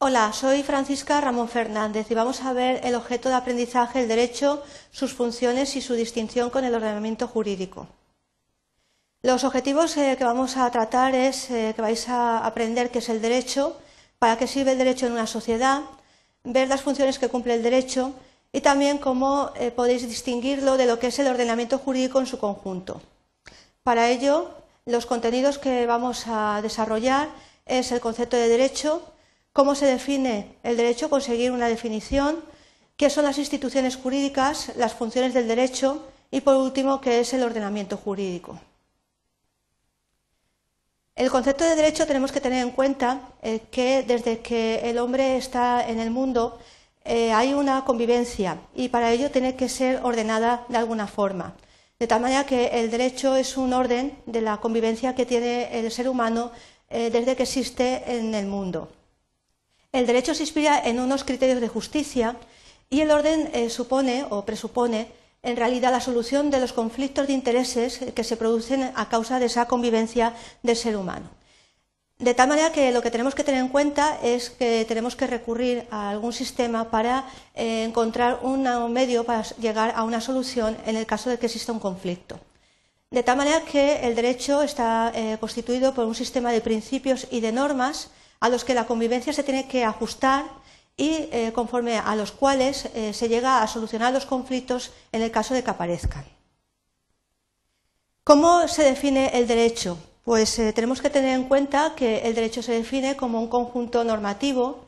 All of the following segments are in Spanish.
Hola, soy Francisca Ramón Fernández y vamos a ver el objeto de aprendizaje, el derecho, sus funciones y su distinción con el ordenamiento jurídico. Los objetivos eh, que vamos a tratar es eh, que vais a aprender qué es el derecho, para qué sirve el derecho en una sociedad, ver las funciones que cumple el derecho y también cómo eh, podéis distinguirlo de lo que es el ordenamiento jurídico en su conjunto. Para ello, los contenidos que vamos a desarrollar es el concepto de derecho, cómo se define el derecho, conseguir una definición, qué son las instituciones jurídicas, las funciones del derecho y, por último, qué es el ordenamiento jurídico. El concepto de derecho tenemos que tener en cuenta eh, que desde que el hombre está en el mundo eh, hay una convivencia y para ello tiene que ser ordenada de alguna forma. De tal manera que el derecho es un orden de la convivencia que tiene el ser humano eh, desde que existe en el mundo. El derecho se inspira en unos criterios de justicia y el orden eh, supone o presupone en realidad la solución de los conflictos de intereses que se producen a causa de esa convivencia del ser humano. De tal manera que lo que tenemos que tener en cuenta es que tenemos que recurrir a algún sistema para eh, encontrar un medio para llegar a una solución en el caso de que exista un conflicto. De tal manera que el derecho está eh, constituido por un sistema de principios y de normas a los que la convivencia se tiene que ajustar y eh, conforme a los cuales eh, se llega a solucionar los conflictos en el caso de que aparezcan. ¿Cómo se define el derecho? Pues eh, tenemos que tener en cuenta que el derecho se define como un conjunto normativo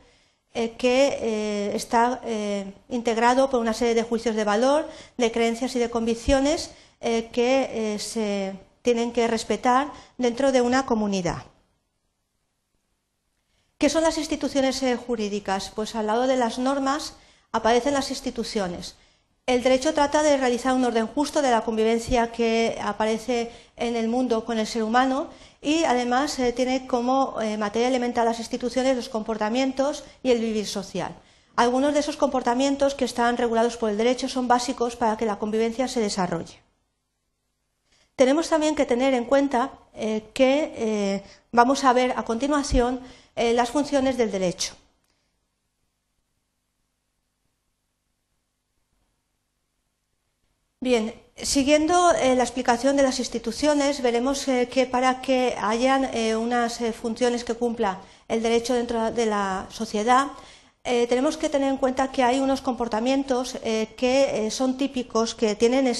que está integrado por una serie de juicios de valor, de creencias y de convicciones que se tienen que respetar dentro de una comunidad. ¿Qué son las instituciones eh, jurídicas? Pues al lado de las normas aparecen las instituciones. El derecho trata de realizar un orden justo de la convivencia que aparece en el mundo con el ser humano y además eh, tiene como eh, materia elemental las instituciones los comportamientos y el vivir social. Algunos de esos comportamientos que están regulados por el derecho son básicos para que la convivencia se desarrolle. Tenemos también que tener en cuenta que vamos a ver a continuación eh, las funciones del derecho. Bien, siguiendo eh, la explicación de las instituciones, veremos eh, que para que hayan unas funciones que cumpla el derecho dentro de la sociedad, tenemos que tener en cuenta que hay unos comportamientos que son típicos, que tienen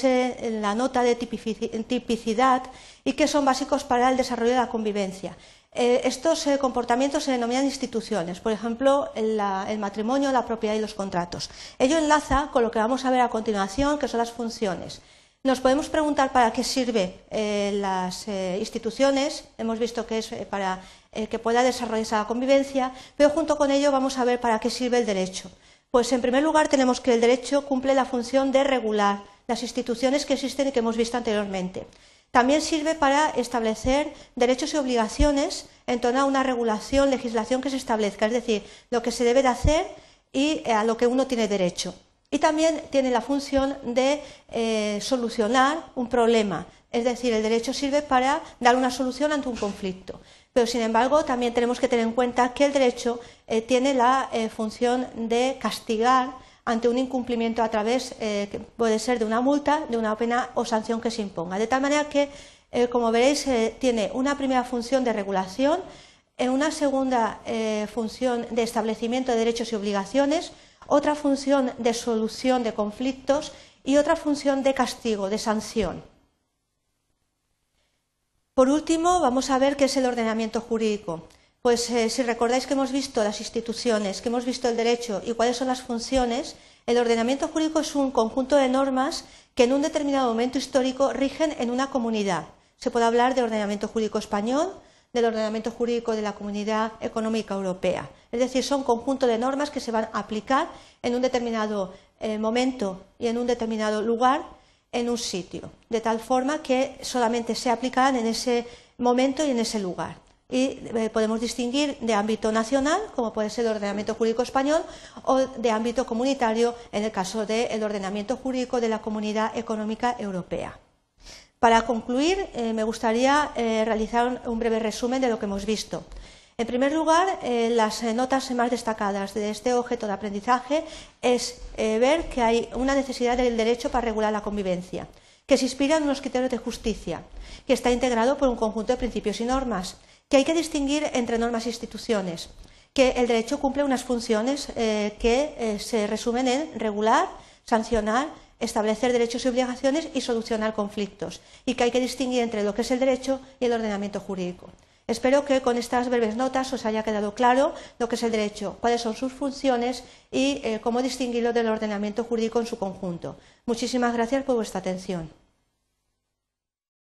la nota de tipicidad y que son básicos para el desarrollo de la convivencia. Eh, estos eh, comportamientos se denominan instituciones, por ejemplo, el, matrimonio, la propiedad y los contratos. Ello enlaza con lo que vamos a ver a continuación, que son las funciones. Nos podemos preguntar para qué sirven eh, las instituciones, hemos visto que es para que pueda desarrollarse la convivencia, pero junto con ello vamos a ver para qué sirve el derecho. Pues en primer lugar tenemos que el derecho cumple la función de regular las instituciones que existen y que hemos visto anteriormente. También sirve para establecer derechos y obligaciones en torno a una regulación, legislación que se establezca, es decir, lo que se debe de hacer y eh, a lo que uno tiene derecho. Y también tiene la función de eh, solucionar un problema, es decir, el derecho sirve para dar una solución ante un conflicto. Pero, sin embargo, también tenemos que tener en cuenta que el derecho eh, tiene la función de castigar ante un incumplimiento a través, eh, que puede ser de una multa, de una pena o sanción que se imponga. De tal manera que, eh, como veréis, eh, tiene una primera función de regulación, una segunda función de establecimiento de derechos y obligaciones, otra función de solución de conflictos y otra función de castigo, de sanción. Por último, vamos a ver qué es el ordenamiento jurídico. Pues eh, si recordáis que hemos visto las instituciones, que hemos visto el derecho y cuáles son las funciones, el ordenamiento jurídico es un conjunto de normas que en un determinado momento histórico rigen en una comunidad. Se puede hablar de ordenamiento jurídico español, del ordenamiento jurídico de la Comunidad Económica Europea. Es decir, son conjunto de normas que se van a aplicar en un determinado eh, momento y en un determinado lugar en un sitio, de tal forma que solamente se aplicarán en ese momento y en ese lugar y eh, podemos distinguir de ámbito nacional, como puede ser el ordenamiento jurídico español, o de ámbito comunitario, en el caso del ordenamiento jurídico de la Comunidad Económica Europea. Para concluir, eh, me gustaría eh, realizar un, breve resumen de lo que hemos visto. En primer lugar, eh, las notas más destacadas de este objeto de aprendizaje es ver que hay una necesidad del derecho para regular la convivencia, que se inspira en unos criterios de justicia, que está integrado por un conjunto de principios y normas, que hay que distinguir entre normas e instituciones, que el derecho cumple unas funciones que se resumen en regular, sancionar, establecer derechos y obligaciones y solucionar conflictos, y que hay que distinguir entre lo que es el derecho y el ordenamiento jurídico. Espero que con estas breves notas os haya quedado claro lo que es el derecho, cuáles son sus funciones y eh, cómo distinguirlo del ordenamiento jurídico en su conjunto. Muchísimas gracias por vuestra atención.